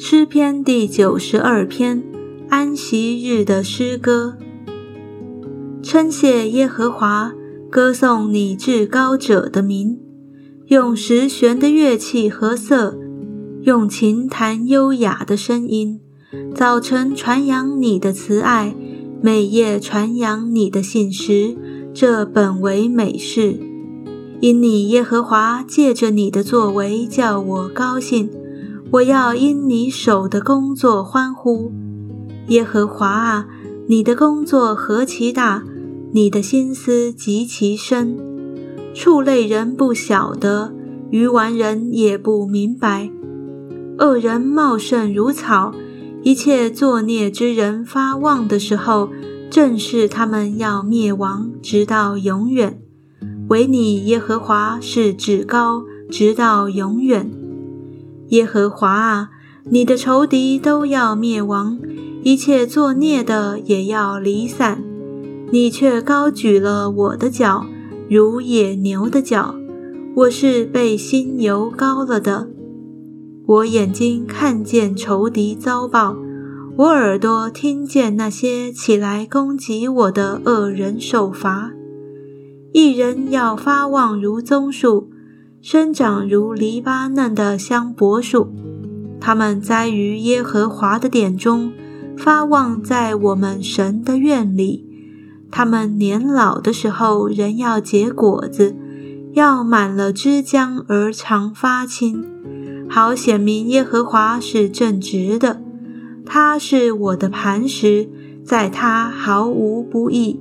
诗篇第九十二篇，安息日的诗歌。称谢耶和华，歌颂你至高者的名，用十弦的乐器和瑟，用琴弹优雅的声音。早晨传扬你的慈爱，每夜传扬你的信实，这本为美事。因你耶和华借着你的作为叫我高兴。我要因你手的工作欢呼，耶和华啊，你的工作何其大，你的心思极其深，畜类人不晓得，愚顽人也不明白。恶人茂盛如草，一切作孽之人发旺的时候，正是他们要灭亡，直到永远。唯你耶和华是至高，直到永远。耶和华啊，你的仇敌都要灭亡，一切作孽的也要离散。你却高举了我的脚，如野牛的脚。我是被新油高了的。我眼睛看见仇敌遭报，我耳朵听见那些起来攻击我的恶人受罚。一人要发旺如棕树。生长如黎巴嫩的香柏树，它们栽于耶和华的殿中，发旺在我们神的院里。它们年老的时候，仍要结果子，要满了枝浆而常发青，好显明耶和华是正直的。他是我的磐石，在他毫无不义。